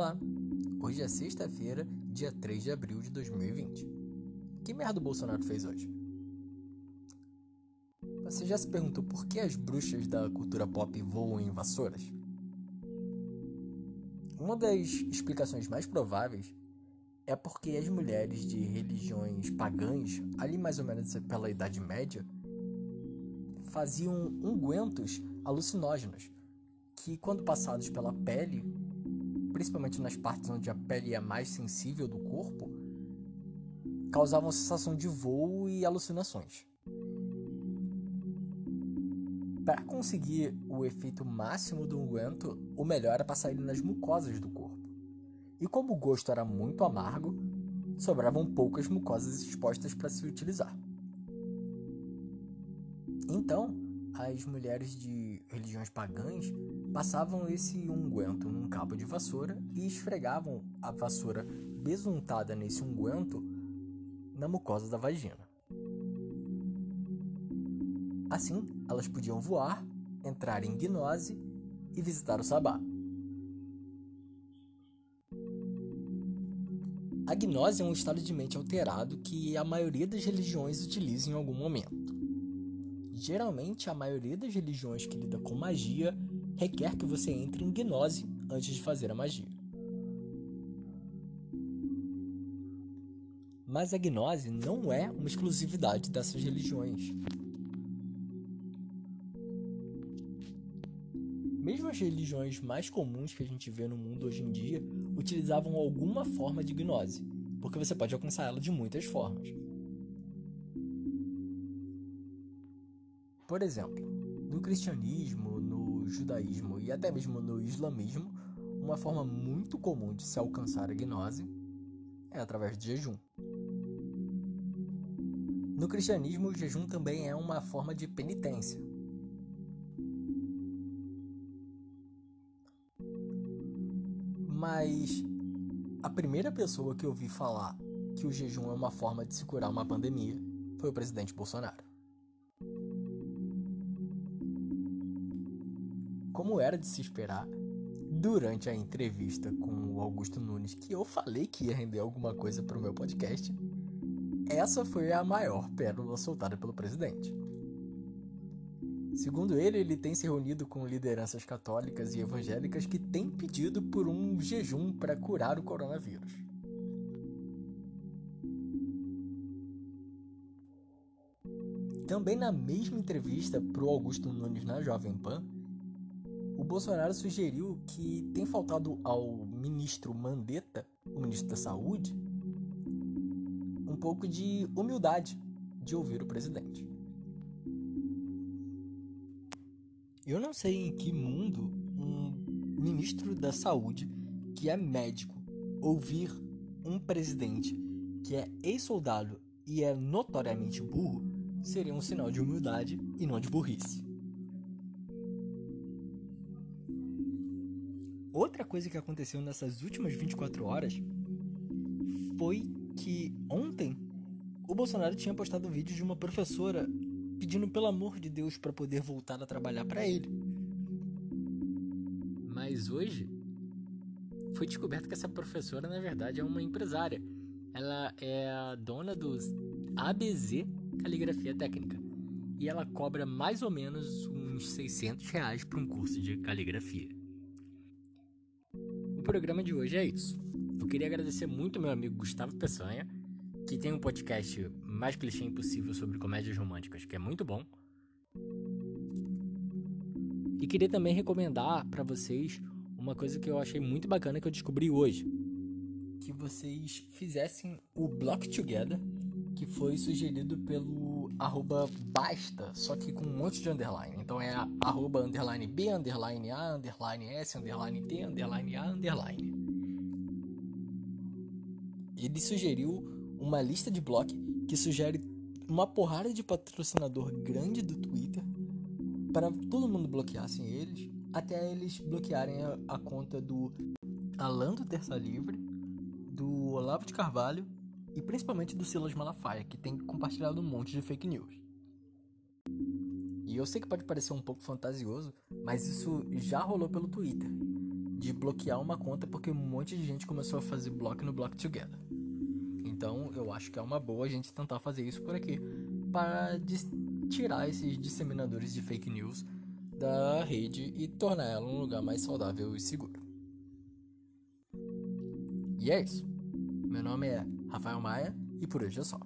é sexta-feira, dia 3 de abril de 2020. Que merda o Bolsonaro fez hoje? Você já se perguntou por que as bruxas da cultura pop voam em vassouras? Uma das explicações mais prováveis é porque as mulheres de religiões pagãs, ali mais ou menos pela Idade Média, faziam ungüentos alucinógenos que, quando passados pela pele, principalmente nas partes onde a pele é mais sensível do corpo, causavam sensação de voo e alucinações. Para conseguir o efeito máximo do unguento, o melhor era passar ele nas mucosas do corpo. E como o gosto era muito amargo, sobravam poucas mucosas expostas para se utilizar. Então, as mulheres de religiões pagãs passavam esse unguento num cabo de vassoura e esfregavam a vassoura besuntada nesse unguento na mucosa da vagina. Assim, elas podiam voar, entrar em gnose e visitar o sabá. A gnose é um estado de mente alterado que a maioria das religiões utiliza em algum momento. Geralmente, a maioria das religiões que lida com magia requer que você entre em gnose antes de fazer a magia. Mas a gnose não é uma exclusividade dessas religiões. Mesmo as religiões mais comuns que a gente vê no mundo hoje em dia utilizavam alguma forma de gnose, porque você pode alcançar ela de muitas formas. Por exemplo, no cristianismo, no judaísmo e até mesmo no islamismo, uma forma muito comum de se alcançar a gnose é através de jejum. No cristianismo, o jejum também é uma forma de penitência, Mas a primeira pessoa que eu vi falar que o jejum é uma forma de se curar uma pandemia foi o presidente Bolsonaro. Como era de se esperar, durante a entrevista com o Augusto Nunes, que eu falei que ia render alguma coisa para o meu podcast, essa foi a maior pérola soltada pelo presidente. Segundo ele, ele tem se reunido com lideranças católicas e evangélicas que têm pedido por um jejum para curar o coronavírus. Também na mesma entrevista para o Augusto Nunes na Jovem Pan, Bolsonaro sugeriu que tem faltado ao ministro Mandetta, o ministro da Saúde, um pouco de humildade de ouvir o presidente. Eu não sei em que mundo um ministro da saúde que é médico ouvir um presidente que é ex-soldado e é notoriamente burro seria um sinal de humildade e não de burrice. Outra coisa que aconteceu nessas últimas 24 horas foi que ontem o Bolsonaro tinha postado um vídeo de uma professora pedindo pelo amor de Deus para poder voltar a trabalhar para ele. Mas hoje foi descoberto que essa professora na verdade é uma empresária. Ela é a dona dos ABZ Caligrafia Técnica e ela cobra mais ou menos uns 600 reais para um curso de caligrafia. Programa de hoje é isso. Eu queria agradecer muito meu amigo Gustavo Peçanha que tem um podcast mais clichê impossível sobre comédias românticas, que é muito bom. E queria também recomendar para vocês uma coisa que eu achei muito bacana que eu descobri hoje. Que vocês fizessem o Block Together, que foi sugerido pelo arroba basta, só que com um monte de underline. Então é arroba underline B, underline A, underline S, underline T, underline A, underline. Ele sugeriu uma lista de bloco que sugere uma porrada de patrocinador grande do Twitter para todo mundo bloqueassem eles, até eles bloquearem a, a conta do Alan do Terça Livre, do Olavo de Carvalho e principalmente do Silas Malafaia, que tem compartilhado um monte de fake news. E eu sei que pode parecer um pouco fantasioso, mas isso já rolou pelo Twitter. De bloquear uma conta porque um monte de gente começou a fazer bloco no Block Together. Então eu acho que é uma boa a gente tentar fazer isso por aqui para tirar esses disseminadores de fake news da rede e tornar ela um lugar mais saudável e seguro. E é isso. Meu nome é Rafael Maia e por hoje é só.